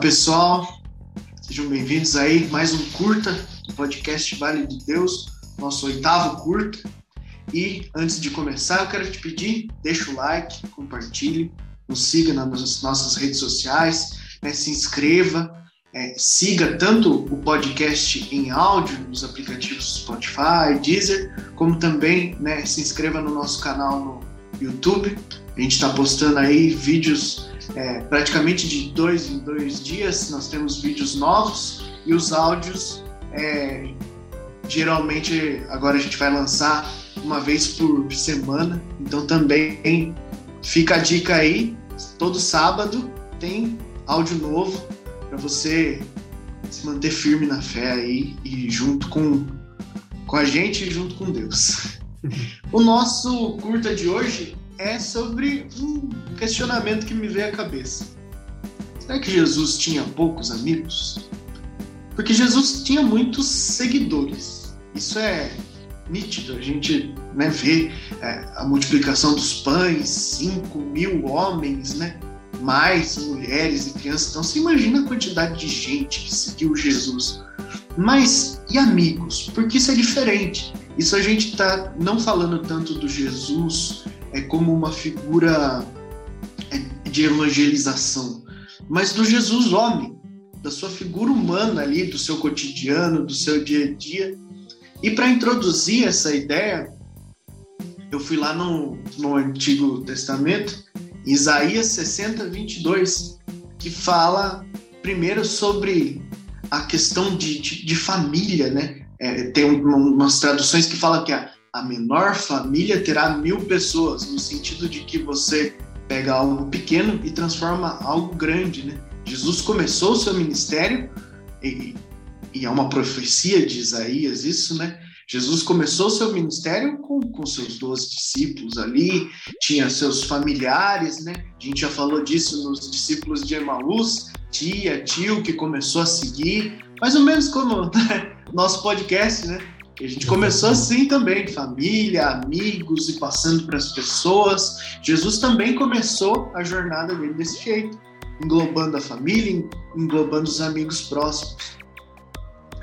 Pessoal, sejam bem-vindos aí mais um curta do podcast Vale de Deus, nosso oitavo curta. E antes de começar, eu quero te pedir, deixa o like, compartilhe, nos siga nas nossas redes sociais, né, se inscreva, é, siga tanto o podcast em áudio nos aplicativos Spotify, Deezer, como também né, se inscreva no nosso canal no YouTube. A gente está postando aí vídeos é, praticamente de dois em dois dias. Nós temos vídeos novos e os áudios é, geralmente agora a gente vai lançar uma vez por semana. Então também fica a dica aí, todo sábado tem áudio novo para você se manter firme na fé aí e junto com, com a gente e junto com Deus. O nosso curta de hoje é sobre um questionamento que me veio à cabeça. Será que Jesus tinha poucos amigos? Porque Jesus tinha muitos seguidores. Isso é nítido. A gente né, vê é, a multiplicação dos pães, 5 mil homens, né? mais mulheres e crianças. Então, você imagina a quantidade de gente que seguiu Jesus. Mas e amigos? Porque isso é diferente. Isso a gente está não falando tanto do Jesus é como uma figura é, de evangelização, mas do Jesus homem, da sua figura humana ali, do seu cotidiano, do seu dia a dia. E para introduzir essa ideia, eu fui lá no, no Antigo Testamento, Isaías 60, 22, que fala primeiro sobre a questão de, de, de família, né? É, tem umas traduções que falam que a, a menor família terá mil pessoas, no sentido de que você pega algo pequeno e transforma algo grande, né? Jesus começou o seu ministério, e, e é uma profecia de Isaías isso, né? Jesus começou seu ministério com, com seus doze discípulos ali, tinha seus familiares, né? A gente já falou disso nos discípulos de Emaús, tia, tio que começou a seguir, mais ou menos como né? nosso podcast, né? A gente começou assim também, família, amigos e passando para as pessoas. Jesus também começou a jornada dele desse jeito, englobando a família, englobando os amigos próximos.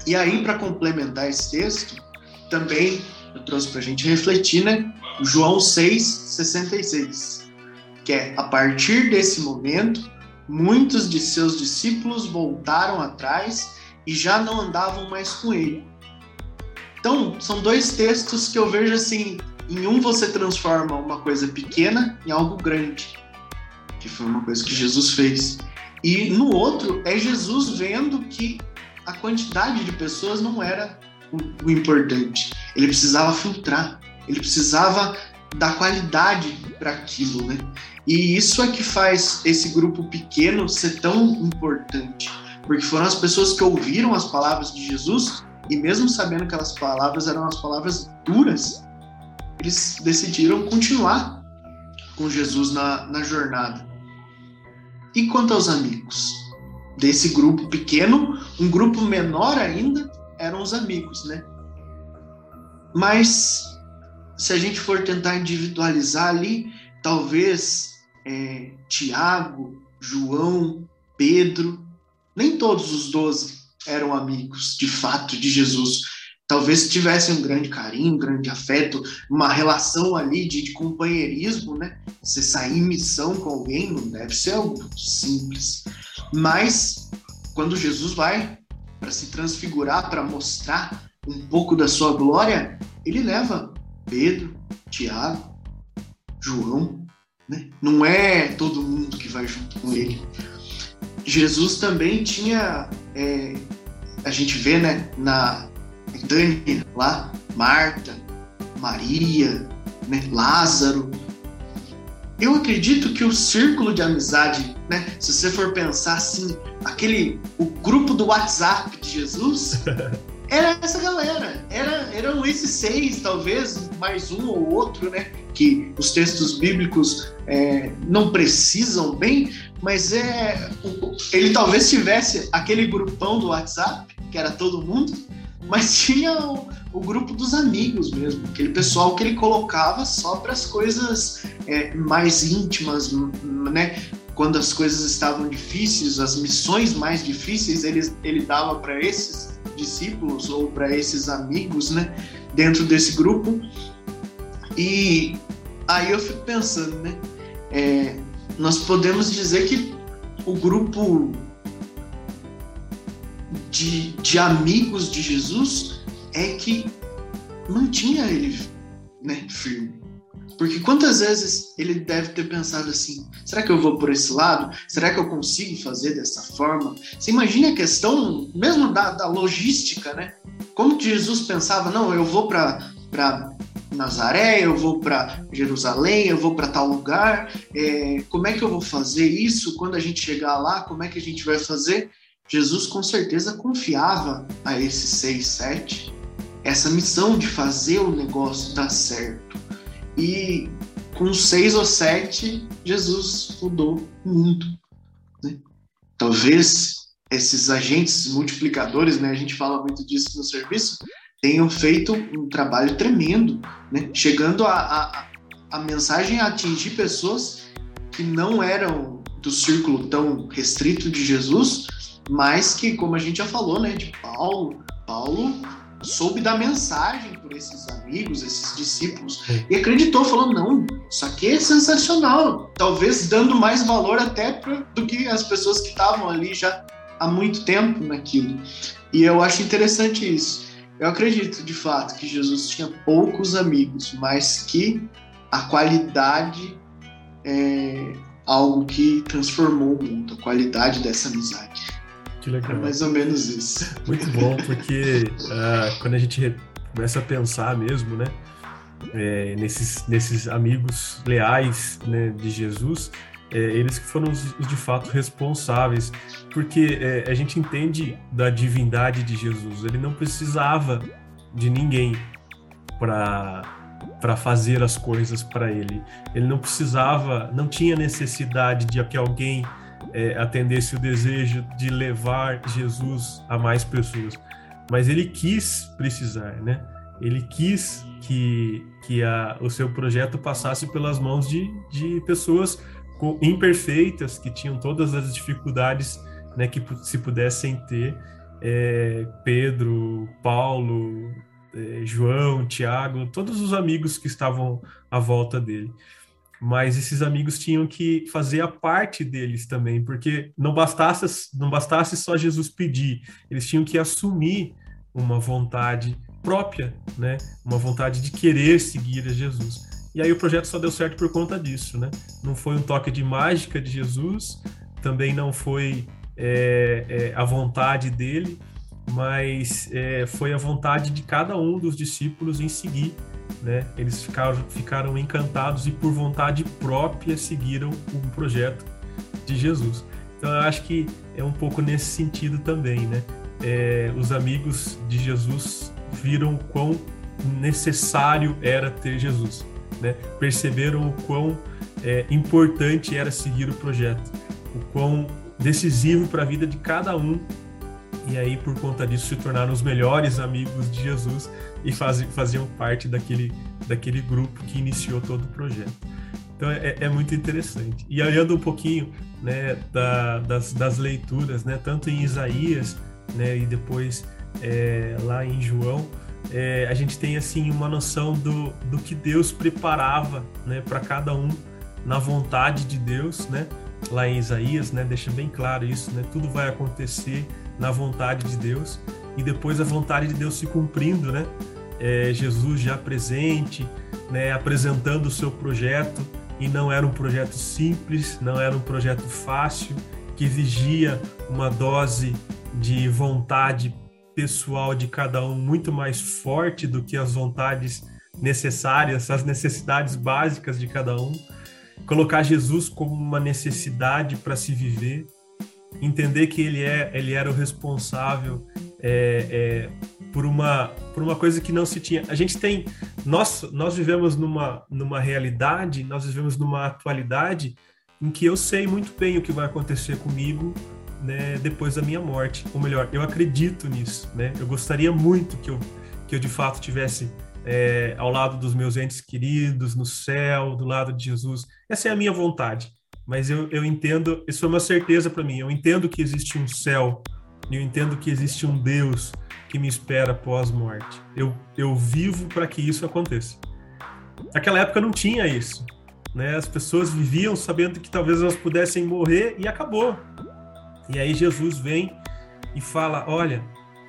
E aí, para complementar esse texto, também eu trouxe para a gente refletir, né? João 6, 66, que é a partir desse momento, muitos de seus discípulos voltaram atrás e já não andavam mais com ele então, são dois textos que eu vejo assim: em um você transforma uma coisa pequena em algo grande, que foi uma coisa que Jesus fez. E no outro é Jesus vendo que a quantidade de pessoas não era o, o importante. Ele precisava filtrar, ele precisava dar qualidade para aquilo, né? E isso é que faz esse grupo pequeno ser tão importante, porque foram as pessoas que ouviram as palavras de Jesus e mesmo sabendo que aquelas palavras eram as palavras duras, eles decidiram continuar com Jesus na, na jornada. E quanto aos amigos? Desse grupo pequeno, um grupo menor ainda eram os amigos, né? Mas se a gente for tentar individualizar ali, talvez é, Tiago, João, Pedro, nem todos os doze eram amigos de fato de Jesus. Talvez tivessem um grande carinho, um grande afeto, uma relação ali de, de companheirismo, né? Você sair em missão com alguém não deve ser algo simples. Mas quando Jesus vai para se transfigurar, para mostrar um pouco da sua glória, ele leva Pedro, Tiago, João, né? Não é todo mundo que vai junto com ele. Jesus também tinha é, a gente vê, né, na Dani lá, Marta, Maria, né, Lázaro. Eu acredito que o círculo de amizade, né, se você for pensar assim, aquele o grupo do WhatsApp de Jesus, era essa galera. Era, eram esses seis, talvez, mais um ou outro, né? Que os textos bíblicos é, não precisam bem, mas é ele talvez tivesse aquele grupão do WhatsApp que era todo mundo, mas tinha o, o grupo dos amigos mesmo, aquele pessoal que ele colocava só para as coisas é, mais íntimas, né? quando as coisas estavam difíceis, as missões mais difíceis, ele, ele dava para esses discípulos ou para esses amigos, né, dentro desse grupo. E aí eu fico pensando, né, é, nós podemos dizer que o grupo de, de amigos de Jesus é que mantinha ele né, firme. Porque quantas vezes ele deve ter pensado assim: será que eu vou por esse lado? Será que eu consigo fazer dessa forma? Você imagina a questão mesmo da, da logística, né? Como que Jesus pensava: não, eu vou para Nazaré, eu vou para Jerusalém, eu vou para tal lugar. É, como é que eu vou fazer isso? Quando a gente chegar lá, como é que a gente vai fazer? Jesus com certeza confiava a esses seis, sete essa missão de fazer o negócio dar certo. E com seis ou sete, Jesus mudou o mundo. Né? Talvez esses agentes multiplicadores, né, a gente fala muito disso no serviço, tenham feito um trabalho tremendo, né? chegando a, a, a mensagem a atingir pessoas que não eram do círculo tão restrito de Jesus, mas que, como a gente já falou, né, de Paulo, Paulo soube da mensagem por esses amigos, esses discípulos, e acreditou, falou: não, isso aqui é sensacional. Talvez dando mais valor até pra, do que as pessoas que estavam ali já há muito tempo naquilo. E eu acho interessante isso. Eu acredito de fato que Jesus tinha poucos amigos, mas que a qualidade é algo que transformou o mundo, a qualidade dessa amizade. Que legal. É mais ou menos isso. Muito bom, porque uh, quando a gente começa a pensar mesmo, né, é, nesses, nesses amigos leais né, de Jesus, é, eles que foram os, os, de fato responsáveis, porque é, a gente entende da divindade de Jesus, ele não precisava de ninguém para para fazer as coisas para ele. Ele não precisava, não tinha necessidade de que alguém é, atendesse o desejo de levar Jesus a mais pessoas, mas ele quis precisar, né? Ele quis que, que a, o seu projeto passasse pelas mãos de, de pessoas imperfeitas, que tinham todas as dificuldades né, que se pudessem ter. É, Pedro, Paulo, é, João, Tiago, todos os amigos que estavam à volta dele mas esses amigos tinham que fazer a parte deles também, porque não bastasse, não bastasse só Jesus pedir, eles tinham que assumir uma vontade própria, né? Uma vontade de querer seguir a Jesus. E aí o projeto só deu certo por conta disso, né? Não foi um toque de mágica de Jesus, também não foi é, é, a vontade dele, mas é, foi a vontade de cada um dos discípulos em seguir né? Eles ficaram, ficaram encantados e por vontade própria seguiram o projeto de Jesus. Então eu acho que é um pouco nesse sentido também, né? É, os amigos de Jesus viram quão necessário era ter Jesus, né? Perceberam o quão é, importante era seguir o projeto, o quão decisivo para a vida de cada um e aí por conta disso se tornaram os melhores amigos de Jesus e faziam parte daquele, daquele grupo que iniciou todo o projeto. Então é, é muito interessante. E olhando um pouquinho né, da, das, das leituras, né, tanto em Isaías né, e depois é, lá em João, é, a gente tem assim uma noção do, do que Deus preparava né, para cada um na vontade de Deus, né? Lá em Isaías, né, deixa bem claro isso, né? Tudo vai acontecer na vontade de Deus e depois a vontade de Deus se cumprindo, né? É, Jesus já presente, né, apresentando o seu projeto e não era um projeto simples, não era um projeto fácil, que exigia uma dose de vontade pessoal de cada um muito mais forte do que as vontades necessárias, as necessidades básicas de cada um. Colocar Jesus como uma necessidade para se viver, entender que ele é ele era o responsável é, é, por uma por uma coisa que não se tinha. A gente tem nós nós vivemos numa numa realidade nós vivemos numa atualidade em que eu sei muito bem o que vai acontecer comigo né, depois da minha morte. Ou melhor eu acredito nisso né? Eu gostaria muito que eu que eu de fato tivesse é, ao lado dos meus entes queridos no céu do lado de Jesus. Essa é a minha vontade mas eu, eu entendo, isso foi uma certeza para mim. Eu entendo que existe um céu, eu entendo que existe um Deus que me espera pós-morte. Eu, eu vivo para que isso aconteça. Naquela época não tinha isso. Né? As pessoas viviam sabendo que talvez elas pudessem morrer e acabou. E aí Jesus vem e fala: olha,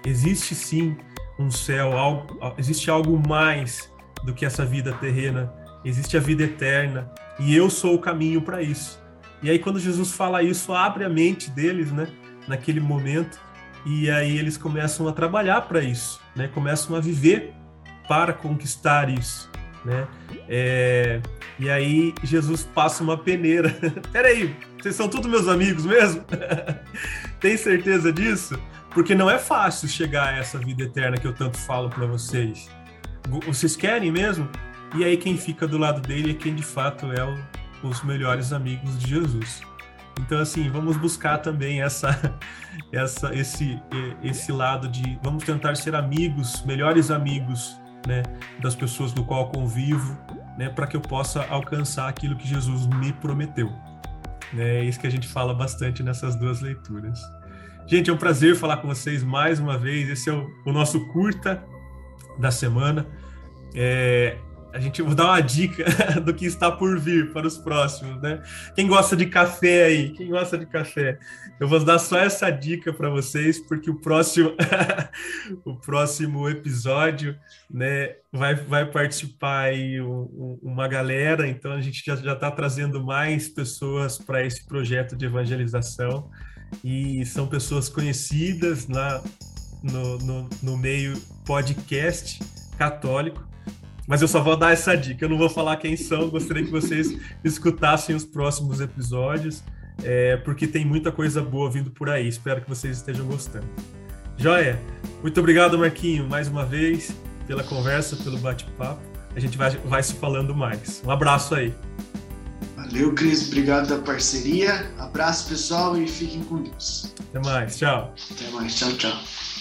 existe sim um céu, algo, existe algo mais do que essa vida terrena, existe a vida eterna e eu sou o caminho para isso. E aí quando Jesus fala isso, abre a mente deles, né, naquele momento, e aí eles começam a trabalhar para isso, né, começam a viver para conquistar isso, né? É, e aí Jesus passa uma peneira. Peraí, vocês são todos meus amigos mesmo? Tem certeza disso? Porque não é fácil chegar a essa vida eterna que eu tanto falo para vocês. Vocês querem mesmo? E aí quem fica do lado dele é quem de fato é o, os melhores amigos de Jesus. Então assim, vamos buscar também essa, essa, esse, esse lado de vamos tentar ser amigos, melhores amigos, né, das pessoas do qual convivo, né, para que eu possa alcançar aquilo que Jesus me prometeu. É isso que a gente fala bastante nessas duas leituras. Gente, é um prazer falar com vocês mais uma vez. Esse é o, o nosso curta da semana. É, a gente vou dar uma dica do que está por vir para os próximos, né? Quem gosta de café aí? Quem gosta de café? Eu vou dar só essa dica para vocês, porque o próximo o próximo episódio, né, vai, vai participar aí um, uma galera, então a gente já está trazendo mais pessoas para esse projeto de evangelização e são pessoas conhecidas na, no, no, no meio podcast católico. Mas eu só vou dar essa dica, eu não vou falar quem são, gostaria que vocês escutassem os próximos episódios, é, porque tem muita coisa boa vindo por aí. Espero que vocês estejam gostando. Joia, muito obrigado, Marquinho, mais uma vez, pela conversa, pelo bate-papo. A gente vai, vai se falando mais. Um abraço aí. Valeu, Cris. Obrigado da parceria. Abraço, pessoal, e fiquem com Deus. Até mais. Tchau. Até mais. Tchau, tchau.